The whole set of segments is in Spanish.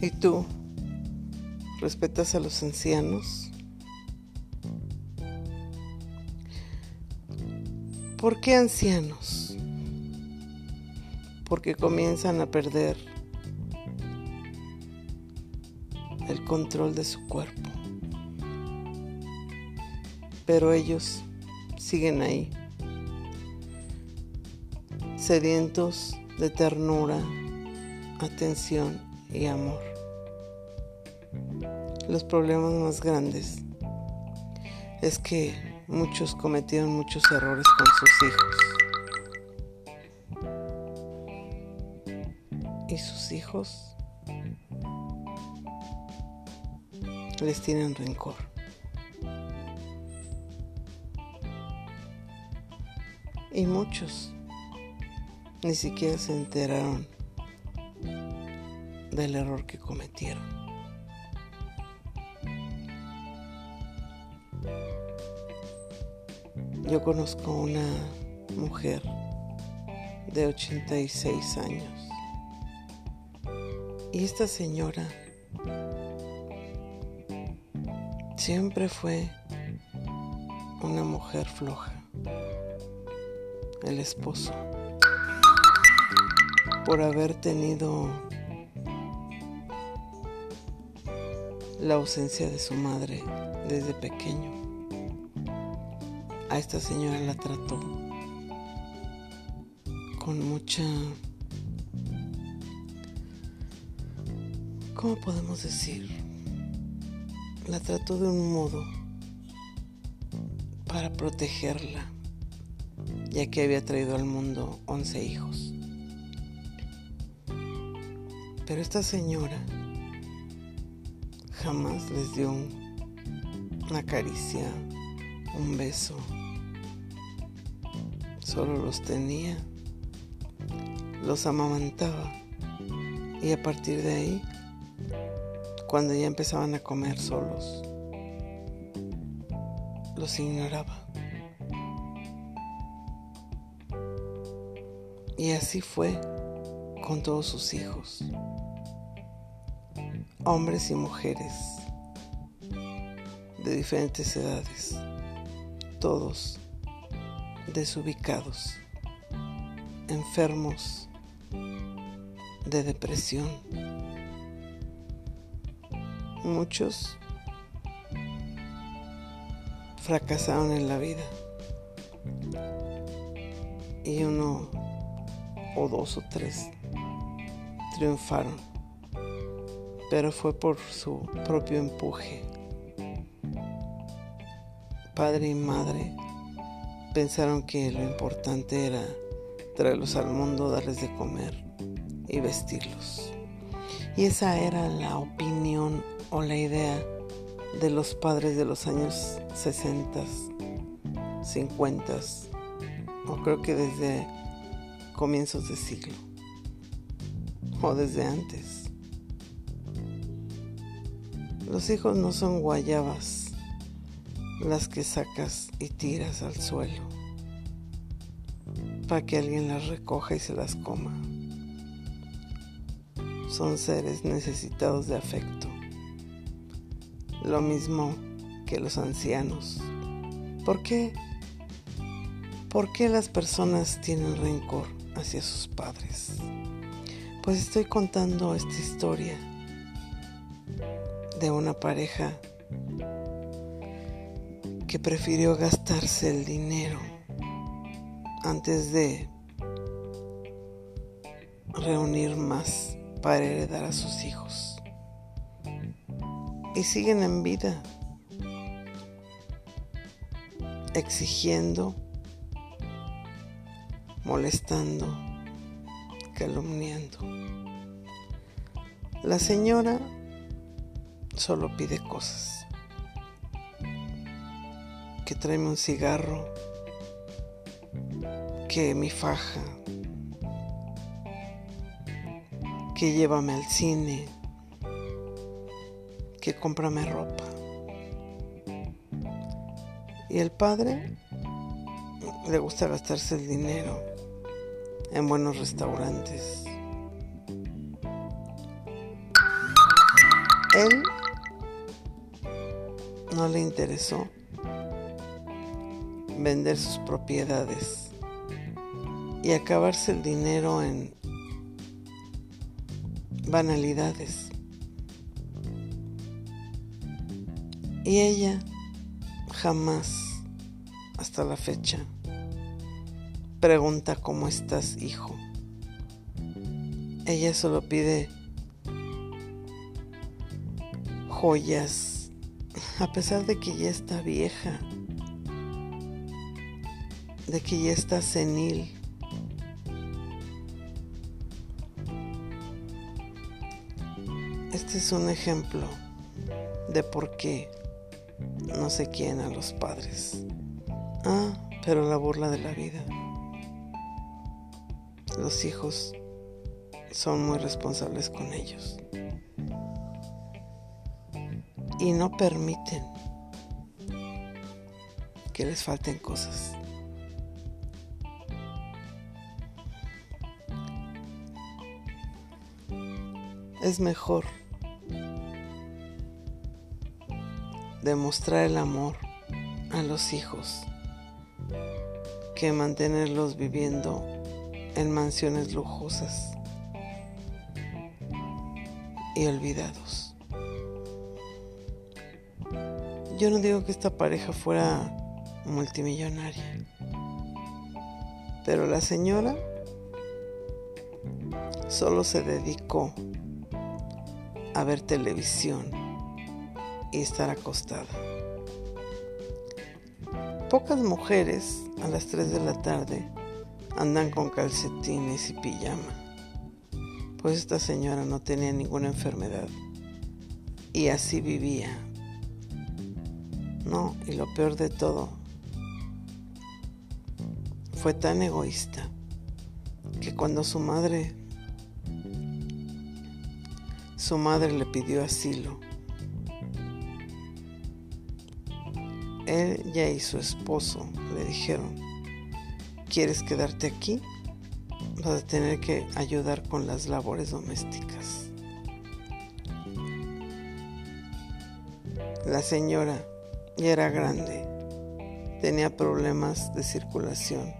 ¿Y tú? ¿Respetas a los ancianos? ¿Por qué ancianos? Porque comienzan a perder el control de su cuerpo. Pero ellos siguen ahí, sedientos de ternura, atención y amor. Los problemas más grandes es que muchos cometieron muchos errores con sus hijos. Y sus hijos les tienen rencor. Y muchos ni siquiera se enteraron del error que cometieron. Yo conozco una mujer de 86 años y esta señora siempre fue una mujer floja. El esposo, por haber tenido la ausencia de su madre desde pequeño. A esta señora la trató con mucha... ¿Cómo podemos decir? La trató de un modo para protegerla, ya que había traído al mundo 11 hijos. Pero esta señora jamás les dio una caricia, un beso. Solo los tenía, los amamantaba y a partir de ahí, cuando ya empezaban a comer solos, los ignoraba. Y así fue con todos sus hijos hombres y mujeres de diferentes edades, todos desubicados, enfermos de depresión. Muchos fracasaron en la vida y uno o dos o tres triunfaron pero fue por su propio empuje. Padre y madre pensaron que lo importante era traerlos al mundo, darles de comer y vestirlos. Y esa era la opinión o la idea de los padres de los años 60, 50 o creo que desde comienzos de siglo o desde antes. Los hijos no son guayabas las que sacas y tiras al suelo para que alguien las recoja y se las coma. Son seres necesitados de afecto, lo mismo que los ancianos. ¿Por qué? ¿Por qué las personas tienen rencor hacia sus padres? Pues estoy contando esta historia de una pareja que prefirió gastarse el dinero antes de reunir más para heredar a sus hijos. Y siguen en vida, exigiendo, molestando, calumniando. La señora solo pide cosas. Que tráeme un cigarro, que mi faja, que llévame al cine, que cómprame ropa. Y el padre le gusta gastarse el dinero en buenos restaurantes Él no le interesó vender sus propiedades y acabarse el dinero en banalidades. Y ella jamás, hasta la fecha, pregunta cómo estás, hijo. Ella solo pide joyas, a pesar de que ya está vieja, de que ya está senil. Este es un ejemplo de por qué no se quieren a los padres. Ah, pero la burla de la vida. Los hijos son muy responsables con ellos. Y no permiten que les falten cosas. Es mejor demostrar el amor a los hijos que mantenerlos viviendo en mansiones lujosas y olvidados. Yo no digo que esta pareja fuera multimillonaria, pero la señora solo se dedicó a ver televisión y estar acostada. Pocas mujeres a las 3 de la tarde andan con calcetines y pijama, pues esta señora no tenía ninguna enfermedad y así vivía. No, y lo peor de todo, fue tan egoísta que cuando su madre su madre le pidió asilo ella y su esposo le dijeron, ¿quieres quedarte aquí? Vas a tener que ayudar con las labores domésticas. La señora ya era grande, tenía problemas de circulación,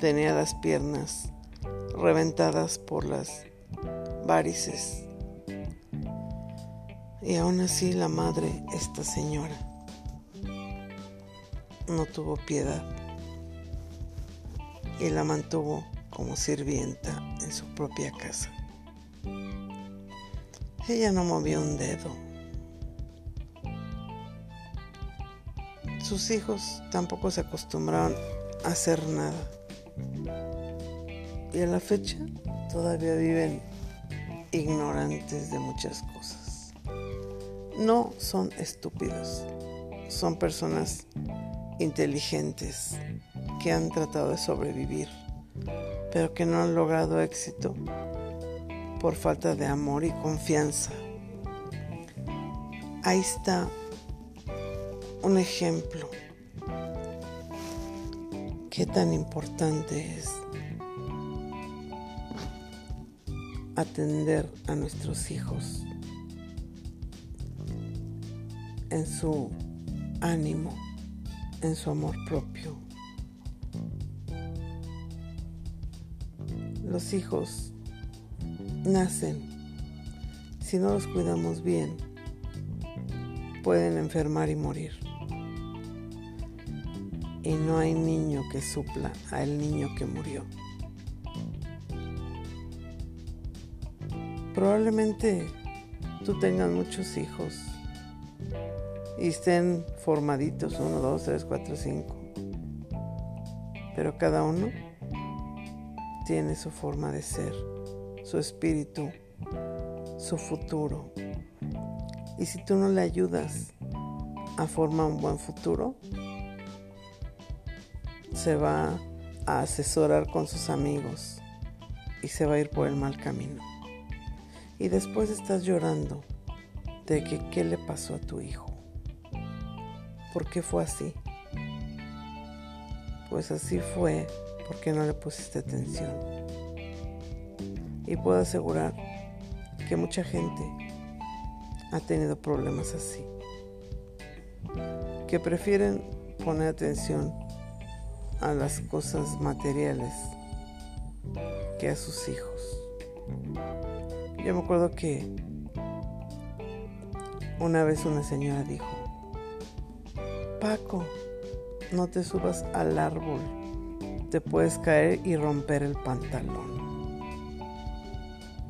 tenía las piernas reventadas por las varices. Y aún así la madre, esta señora, no tuvo piedad y la mantuvo como sirvienta en su propia casa. Ella no movió un dedo. Sus hijos tampoco se acostumbraron a hacer nada. Y a la fecha todavía viven ignorantes de muchas cosas. No son estúpidos, son personas inteligentes que han tratado de sobrevivir, pero que no han logrado éxito por falta de amor y confianza. Ahí está un ejemplo. Qué tan importante es atender a nuestros hijos en su ánimo en su amor propio. Los hijos nacen. Si no los cuidamos bien, pueden enfermar y morir. Y no hay niño que supla al niño que murió. Probablemente tú tengas muchos hijos y estén formaditos, 1, 2, 3, 4, 5. Pero cada uno tiene su forma de ser, su espíritu, su futuro. Y si tú no le ayudas a formar un buen futuro, se va a asesorar con sus amigos y se va a ir por el mal camino. Y después estás llorando de que qué le pasó a tu hijo. ¿Por qué fue así? Pues así fue porque no le pusiste atención. Y puedo asegurar que mucha gente ha tenido problemas así, que prefieren poner atención a las cosas materiales que a sus hijos. Yo me acuerdo que una vez una señora dijo, Paco, no te subas al árbol, te puedes caer y romper el pantalón.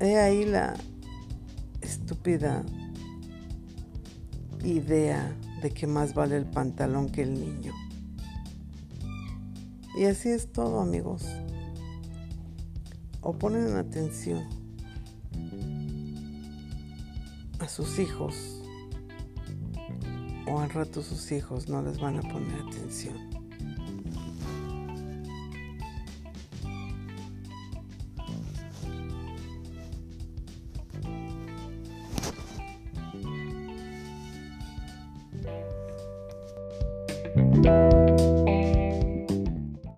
He ahí la estúpida idea de que más vale el pantalón que el niño. Y así es todo, amigos. O ponen atención a sus hijos, o al rato sus hijos no les van a poner atención.